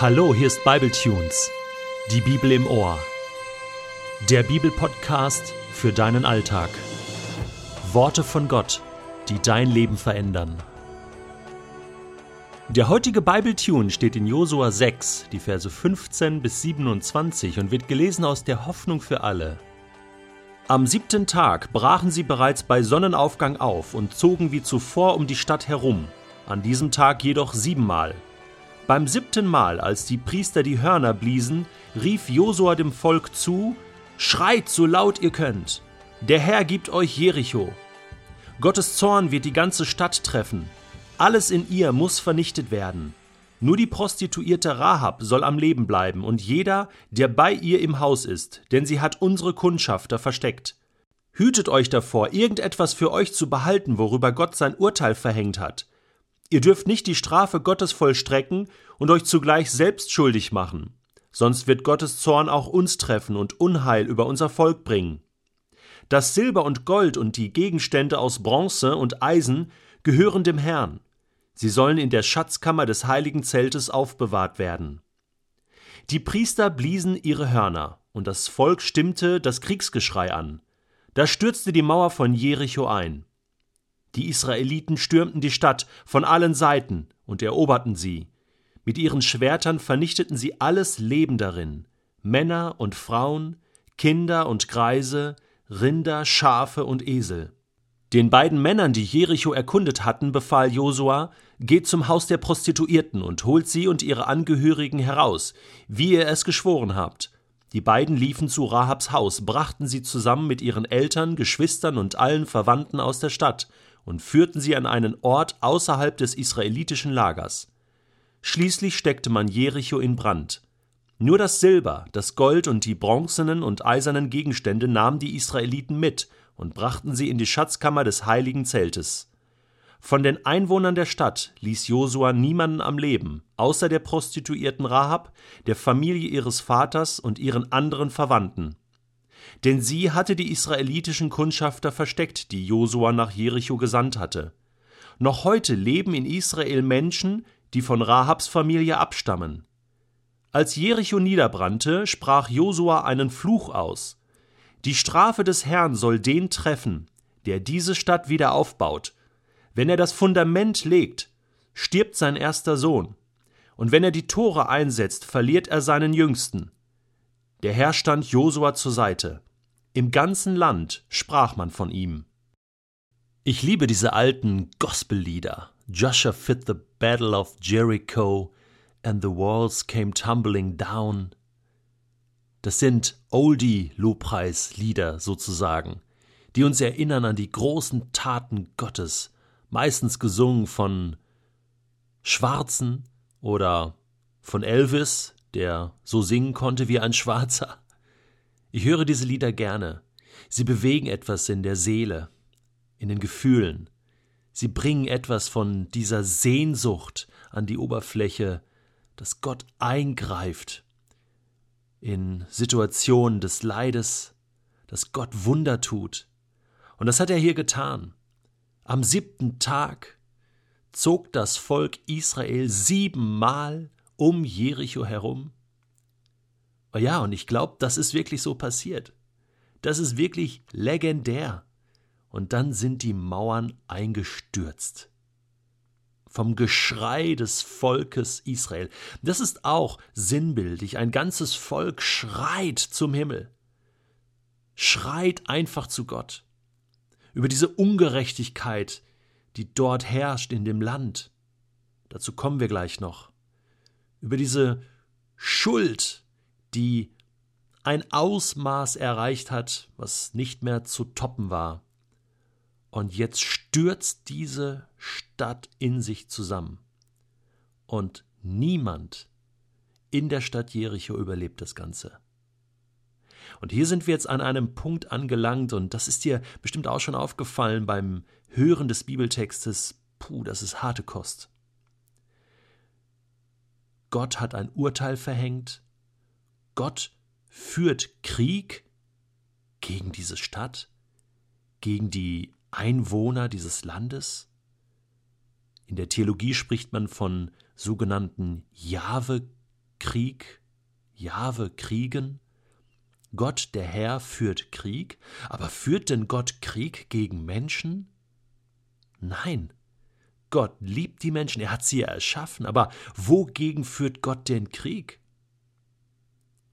Hallo, hier ist Bibletunes, die Bibel im Ohr. Der Bibelpodcast für deinen Alltag. Worte von Gott, die dein Leben verändern. Der heutige Bibletune steht in Josua 6, die Verse 15 bis 27 und wird gelesen aus der Hoffnung für alle. Am siebten Tag brachen sie bereits bei Sonnenaufgang auf und zogen wie zuvor um die Stadt herum, an diesem Tag jedoch siebenmal. Beim siebten Mal, als die Priester die Hörner bliesen, rief Josua dem Volk zu: Schreit so laut ihr könnt! Der Herr gibt euch Jericho. Gottes Zorn wird die ganze Stadt treffen. Alles in ihr muss vernichtet werden. Nur die Prostituierte Rahab soll am Leben bleiben und jeder, der bei ihr im Haus ist, denn sie hat unsere Kundschafter versteckt. Hütet euch davor, irgendetwas für euch zu behalten, worüber Gott sein Urteil verhängt hat. Ihr dürft nicht die Strafe Gottes vollstrecken und euch zugleich selbst schuldig machen, sonst wird Gottes Zorn auch uns treffen und Unheil über unser Volk bringen. Das Silber und Gold und die Gegenstände aus Bronze und Eisen gehören dem Herrn. Sie sollen in der Schatzkammer des heiligen Zeltes aufbewahrt werden. Die Priester bliesen ihre Hörner, und das Volk stimmte das Kriegsgeschrei an. Da stürzte die Mauer von Jericho ein. Die Israeliten stürmten die Stadt von allen Seiten und eroberten sie. Mit ihren Schwertern vernichteten sie alles Leben darin Männer und Frauen, Kinder und Greise, Rinder, Schafe und Esel. Den beiden Männern, die Jericho erkundet hatten, befahl Josua, geht zum Haus der Prostituierten und holt sie und ihre Angehörigen heraus, wie ihr es geschworen habt. Die beiden liefen zu Rahabs Haus, brachten sie zusammen mit ihren Eltern, Geschwistern und allen Verwandten aus der Stadt und führten sie an einen Ort außerhalb des israelitischen Lagers. Schließlich steckte man Jericho in Brand. Nur das Silber, das Gold und die bronzenen und eisernen Gegenstände nahmen die Israeliten mit und brachten sie in die Schatzkammer des heiligen Zeltes. Von den Einwohnern der Stadt ließ Josua niemanden am Leben, außer der Prostituierten Rahab, der Familie ihres Vaters und ihren anderen Verwandten denn sie hatte die israelitischen Kundschafter versteckt, die Josua nach Jericho gesandt hatte. Noch heute leben in Israel Menschen, die von Rahabs Familie abstammen. Als Jericho niederbrannte, sprach Josua einen Fluch aus. Die Strafe des Herrn soll den treffen, der diese Stadt wieder aufbaut. Wenn er das Fundament legt, stirbt sein erster Sohn. Und wenn er die Tore einsetzt, verliert er seinen Jüngsten. Der Herr stand Josua zur Seite. Im ganzen Land sprach man von ihm. Ich liebe diese alten Gospellieder. Joshua fit the battle of Jericho and the walls came tumbling down. Das sind Oldie-Lobpreislieder sozusagen, die uns erinnern an die großen Taten Gottes, meistens gesungen von Schwarzen oder von Elvis, der so singen konnte wie ein Schwarzer. Ich höre diese Lieder gerne. Sie bewegen etwas in der Seele, in den Gefühlen. Sie bringen etwas von dieser Sehnsucht an die Oberfläche, dass Gott eingreift in Situationen des Leides, dass Gott Wunder tut. Und das hat er hier getan. Am siebten Tag zog das Volk Israel siebenmal um Jericho herum? Oh ja, und ich glaube, das ist wirklich so passiert. Das ist wirklich legendär. Und dann sind die Mauern eingestürzt. Vom Geschrei des Volkes Israel. Das ist auch sinnbildlich. Ein ganzes Volk schreit zum Himmel. Schreit einfach zu Gott. Über diese Ungerechtigkeit, die dort herrscht in dem Land. Dazu kommen wir gleich noch über diese Schuld, die ein Ausmaß erreicht hat, was nicht mehr zu toppen war. Und jetzt stürzt diese Stadt in sich zusammen. Und niemand in der Stadt Jericho überlebt das Ganze. Und hier sind wir jetzt an einem Punkt angelangt, und das ist dir bestimmt auch schon aufgefallen beim Hören des Bibeltextes. Puh, das ist harte Kost. Gott hat ein Urteil verhängt, Gott führt Krieg gegen diese Stadt, gegen die Einwohner dieses Landes. In der Theologie spricht man von sogenannten Jahwe Krieg, Jahwe kriegen? Gott, der Herr, führt Krieg, aber führt denn Gott Krieg gegen Menschen? Nein. Gott liebt die Menschen, er hat sie ja erschaffen, aber wogegen führt Gott den Krieg?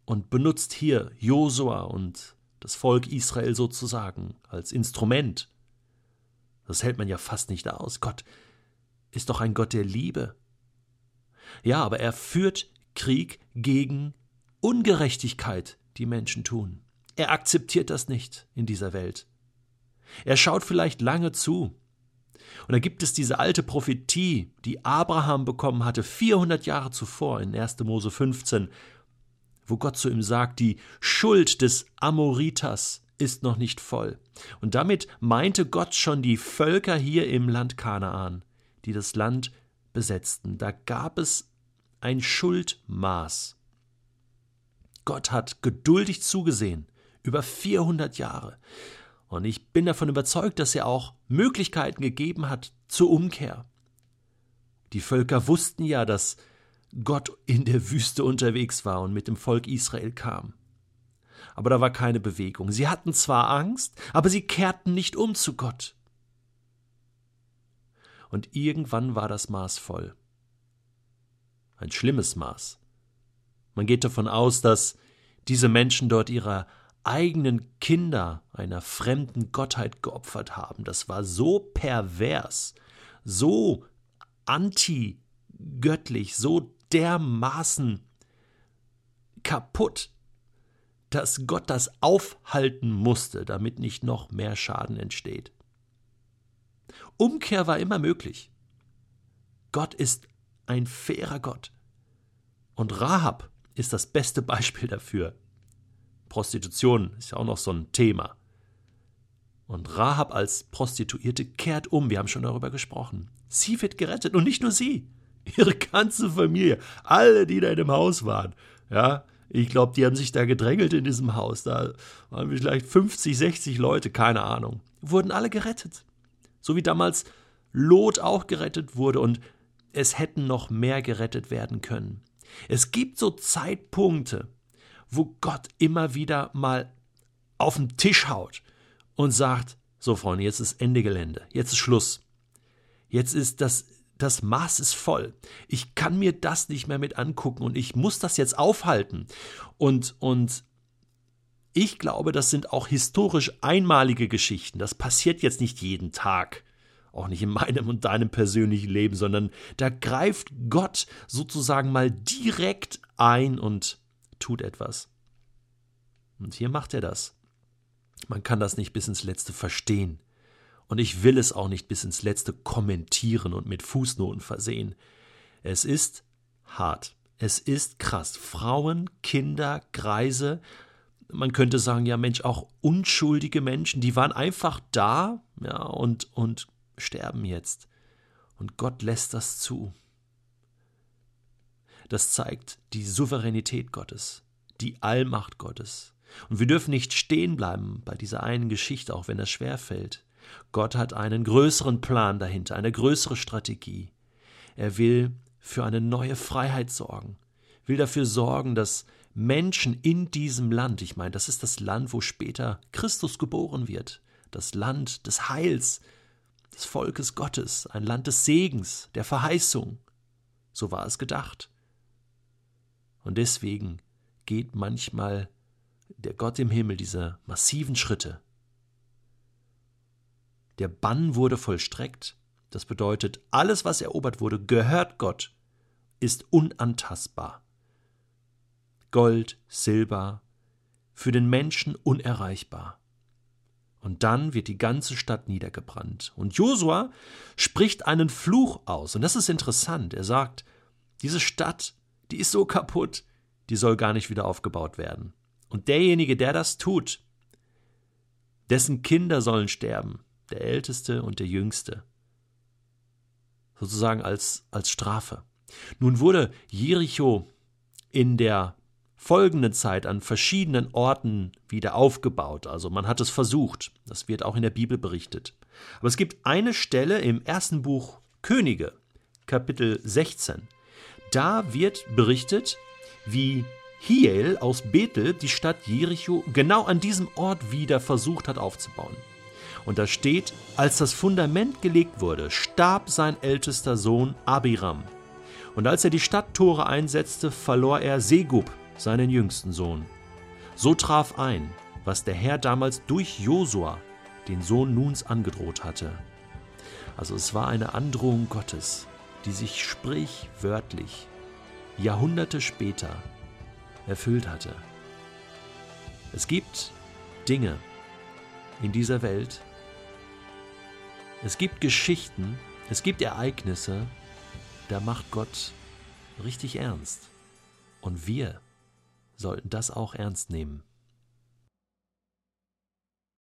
Und benutzt hier Josua und das Volk Israel sozusagen als Instrument. Das hält man ja fast nicht aus. Gott ist doch ein Gott der Liebe. Ja, aber er führt Krieg gegen Ungerechtigkeit, die Menschen tun. Er akzeptiert das nicht in dieser Welt. Er schaut vielleicht lange zu. Und da gibt es diese alte Prophetie, die Abraham bekommen hatte, 400 Jahre zuvor in 1. Mose 15, wo Gott zu ihm sagt, die Schuld des Amoritas ist noch nicht voll. Und damit meinte Gott schon die Völker hier im Land Kanaan, die das Land besetzten. Da gab es ein Schuldmaß. Gott hat geduldig zugesehen, über 400 Jahre. Und ich bin davon überzeugt, dass er auch Möglichkeiten gegeben hat zur Umkehr. Die Völker wussten ja, dass Gott in der Wüste unterwegs war und mit dem Volk Israel kam. Aber da war keine Bewegung. Sie hatten zwar Angst, aber sie kehrten nicht um zu Gott. Und irgendwann war das Maß voll. Ein schlimmes Maß. Man geht davon aus, dass diese Menschen dort ihre eigenen Kinder einer fremden Gottheit geopfert haben. Das war so pervers, so antigöttlich, so dermaßen kaputt, dass Gott das aufhalten musste, damit nicht noch mehr Schaden entsteht. Umkehr war immer möglich. Gott ist ein fairer Gott. Und Rahab ist das beste Beispiel dafür. Prostitution ist ja auch noch so ein Thema. Und Rahab als Prostituierte kehrt um, wir haben schon darüber gesprochen. Sie wird gerettet und nicht nur sie, ihre ganze Familie, alle, die da in dem Haus waren. Ja, ich glaube, die haben sich da gedrängelt in diesem Haus. Da waren vielleicht 50, 60 Leute, keine Ahnung. Wurden alle gerettet. So wie damals Lot auch gerettet wurde und es hätten noch mehr gerettet werden können. Es gibt so Zeitpunkte, wo Gott immer wieder mal auf den Tisch haut und sagt, so Freunde, jetzt ist Ende Gelände, jetzt ist Schluss. Jetzt ist das, das Maß ist voll. Ich kann mir das nicht mehr mit angucken und ich muss das jetzt aufhalten. Und, und ich glaube, das sind auch historisch einmalige Geschichten. Das passiert jetzt nicht jeden Tag auch nicht in meinem und deinem persönlichen Leben, sondern da greift Gott sozusagen mal direkt ein und tut etwas. Und hier macht er das. Man kann das nicht bis ins Letzte verstehen. Und ich will es auch nicht bis ins Letzte kommentieren und mit Fußnoten versehen. Es ist hart. Es ist krass. Frauen, Kinder, Greise, man könnte sagen, ja Mensch, auch unschuldige Menschen, die waren einfach da, ja, und, und sterben jetzt. Und Gott lässt das zu. Das zeigt die Souveränität Gottes, die Allmacht Gottes. Und wir dürfen nicht stehen bleiben bei dieser einen Geschichte, auch wenn das schwer fällt. Gott hat einen größeren Plan dahinter, eine größere Strategie. Er will für eine neue Freiheit sorgen, will dafür sorgen, dass Menschen in diesem Land, ich meine, das ist das Land, wo später Christus geboren wird, das Land des Heils, des Volkes Gottes, ein Land des Segens, der Verheißung. So war es gedacht. Und deswegen geht manchmal der Gott im Himmel diese massiven Schritte. Der Bann wurde vollstreckt, das bedeutet, alles, was erobert wurde, gehört Gott, ist unantastbar. Gold, Silber, für den Menschen unerreichbar. Und dann wird die ganze Stadt niedergebrannt. Und Josua spricht einen Fluch aus. Und das ist interessant. Er sagt, diese Stadt, die ist so kaputt, die soll gar nicht wieder aufgebaut werden. Und derjenige, der das tut, dessen Kinder sollen sterben, der Älteste und der Jüngste. Sozusagen als, als Strafe. Nun wurde Jericho in der folgenden Zeit an verschiedenen Orten wieder aufgebaut. Also man hat es versucht. Das wird auch in der Bibel berichtet. Aber es gibt eine Stelle im ersten Buch Könige, Kapitel 16. Da wird berichtet wie Hiel aus Bethel die Stadt Jericho genau an diesem Ort wieder versucht hat aufzubauen. Und da steht, als das Fundament gelegt wurde, starb sein ältester Sohn Abiram. Und als er die Stadttore einsetzte, verlor er Segub, seinen jüngsten Sohn. So traf ein, was der Herr damals durch Josua, den Sohn Nuns, angedroht hatte. Also es war eine Androhung Gottes, die sich sprichwörtlich Jahrhunderte später erfüllt hatte. Es gibt Dinge in dieser Welt, es gibt Geschichten, es gibt Ereignisse, da macht Gott richtig ernst. Und wir sollten das auch ernst nehmen.